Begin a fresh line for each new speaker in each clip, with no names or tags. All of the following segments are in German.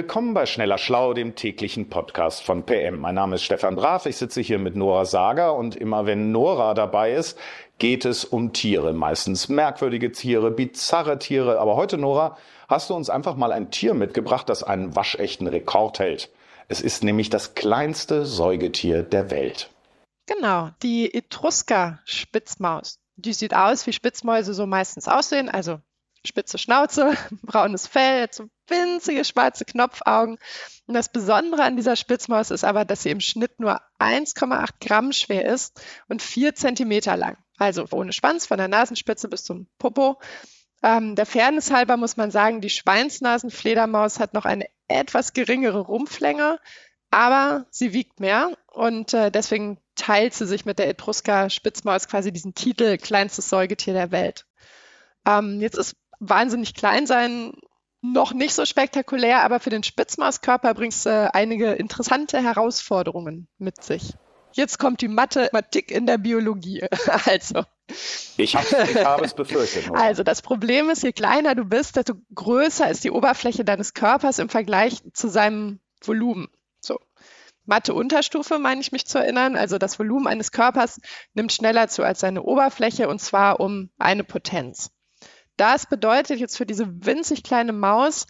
Willkommen bei Schneller Schlau, dem täglichen Podcast von PM. Mein Name ist Stefan Brav, ich sitze hier mit Nora Sager und immer wenn Nora dabei ist, geht es um Tiere. Meistens merkwürdige Tiere, bizarre Tiere. Aber heute, Nora, hast du uns einfach mal ein Tier mitgebracht, das einen waschechten Rekord hält. Es ist nämlich das kleinste Säugetier der Welt.
Genau, die Etrusker-Spitzmaus. Die sieht aus, wie Spitzmäuse so meistens aussehen, also spitze Schnauze, braunes Fell, so winzige schwarze Knopfaugen. Und das Besondere an dieser Spitzmaus ist aber, dass sie im Schnitt nur 1,8 Gramm schwer ist und 4 Zentimeter lang. Also ohne Schwanz, von der Nasenspitze bis zum Popo. Ähm, der Fairness halber muss man sagen, die Schweinsnasenfledermaus hat noch eine etwas geringere Rumpflänge, aber sie wiegt mehr und äh, deswegen teilt sie sich mit der Etrusker-Spitzmaus quasi diesen Titel kleinstes Säugetier der Welt. Ähm, jetzt ist wahnsinnig klein sein noch nicht so spektakulär, aber für den Spitzmauskörper bringt es äh, einige interessante Herausforderungen mit sich. Jetzt kommt die Mathematik in der Biologie. Also.
Ich, ich habe es befürchtet.
Oder? Also das Problem ist, je kleiner du bist, desto größer ist die Oberfläche deines Körpers im Vergleich zu seinem Volumen. So. Mathe-Unterstufe meine ich mich zu erinnern. Also das Volumen eines Körpers nimmt schneller zu als seine Oberfläche und zwar um eine Potenz. Das bedeutet jetzt für diese winzig kleine Maus,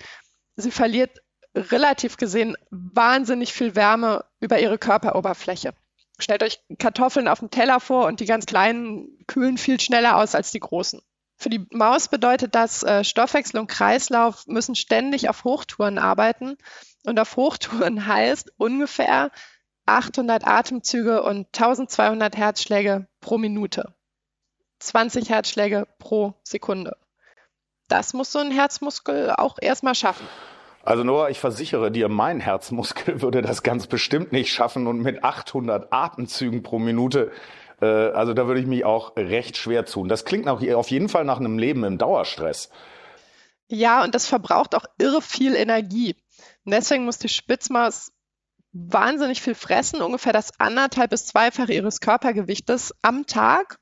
sie verliert relativ gesehen wahnsinnig viel Wärme über ihre Körperoberfläche. Stellt euch Kartoffeln auf dem Teller vor und die ganz kleinen kühlen viel schneller aus als die großen. Für die Maus bedeutet das, äh, Stoffwechsel und Kreislauf müssen ständig auf Hochtouren arbeiten. Und auf Hochtouren heißt ungefähr 800 Atemzüge und 1200 Herzschläge pro Minute. 20 Herzschläge pro Sekunde das muss so ein Herzmuskel auch erstmal schaffen.
Also Noah, ich versichere dir, mein Herzmuskel würde das ganz bestimmt nicht schaffen und mit 800 Atemzügen pro Minute, äh, also da würde ich mich auch recht schwer tun. Das klingt auch auf jeden Fall nach einem Leben im Dauerstress.
Ja, und das verbraucht auch irre viel Energie. Und deswegen muss die Spitzmaus wahnsinnig viel fressen, ungefähr das anderthalb bis zweifache ihres Körpergewichtes am Tag.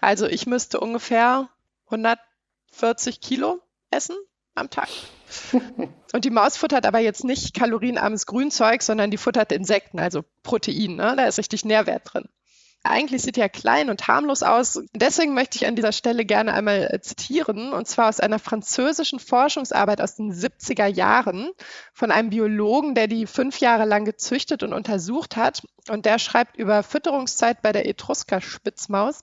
Also ich müsste ungefähr 100 40 Kilo essen am Tag. Und die Maus futtert aber jetzt nicht kalorienarmes Grünzeug, sondern die futtert Insekten, also Protein. Ne? Da ist richtig Nährwert drin. Eigentlich sieht die ja klein und harmlos aus. Deswegen möchte ich an dieser Stelle gerne einmal äh, zitieren, und zwar aus einer französischen Forschungsarbeit aus den 70er Jahren von einem Biologen, der die fünf Jahre lang gezüchtet und untersucht hat. Und der schreibt über Fütterungszeit bei der Etrusker-Spitzmaus.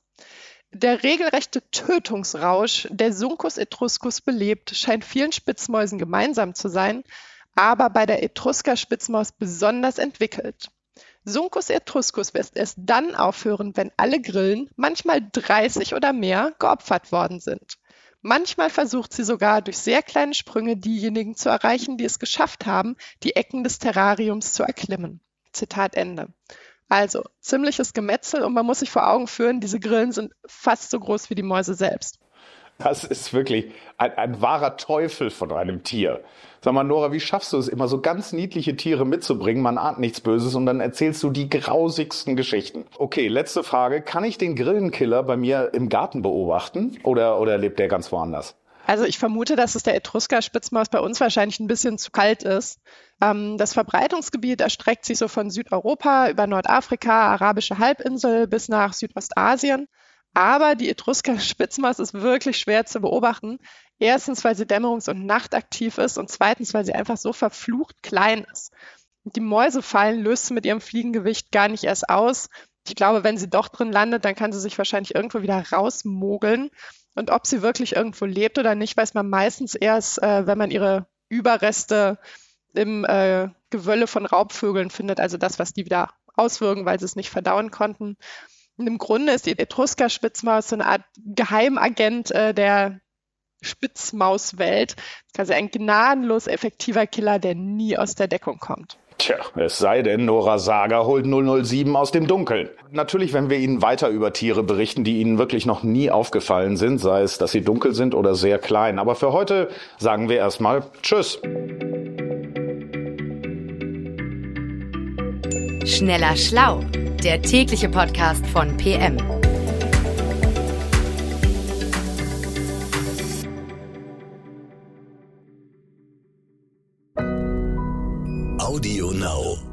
Der regelrechte Tötungsrausch, der Suncus etruscus belebt, scheint vielen Spitzmäusen gemeinsam zu sein, aber bei der Etrusker-Spitzmaus besonders entwickelt. Suncus etruscus wird erst dann aufhören, wenn alle Grillen, manchmal 30 oder mehr, geopfert worden sind. Manchmal versucht sie sogar durch sehr kleine Sprünge diejenigen zu erreichen, die es geschafft haben, die Ecken des Terrariums zu erklimmen. Zitat Ende. Also ziemliches Gemetzel und man muss sich vor Augen führen, diese Grillen sind fast so groß wie die Mäuse selbst.
Das ist wirklich ein, ein, wahrer Teufel von einem Tier. Sag mal, Nora, wie schaffst du es, immer so ganz niedliche Tiere mitzubringen? Man ahnt nichts Böses und dann erzählst du die grausigsten Geschichten. Okay, letzte Frage. Kann ich den Grillenkiller bei mir im Garten beobachten oder, oder lebt der ganz woanders?
Also ich vermute, dass es der Etrusker-Spitzmaus bei uns wahrscheinlich ein bisschen zu kalt ist. Ähm, das Verbreitungsgebiet erstreckt sich so von Südeuropa über Nordafrika, arabische Halbinsel bis nach Südostasien. Aber die Etrusker-Spitzmaus ist wirklich schwer zu beobachten. Erstens, weil sie dämmerungs- und nachtaktiv ist und zweitens, weil sie einfach so verflucht klein ist. Die Mäusefallen löst sie mit ihrem Fliegengewicht gar nicht erst aus. Ich glaube, wenn sie doch drin landet, dann kann sie sich wahrscheinlich irgendwo wieder rausmogeln. Und ob sie wirklich irgendwo lebt oder nicht, weiß man meistens erst, äh, wenn man ihre Überreste im äh, Gewölle von Raubvögeln findet, also das, was die wieder auswirken, weil sie es nicht verdauen konnten. Und im Grunde ist die Etrusker-Spitzmaus so eine Art Geheimagent äh, der Spitzmauswelt, quasi ein gnadenlos effektiver Killer, der nie aus der Deckung kommt.
Tja, es sei denn, Nora Sager holt 007 aus dem Dunkeln. Natürlich, wenn wir Ihnen weiter über Tiere berichten, die Ihnen wirklich noch nie aufgefallen sind, sei es, dass sie dunkel sind oder sehr klein. Aber für heute sagen wir erstmal Tschüss.
Schneller Schlau, der tägliche Podcast von PM.
Audio Now.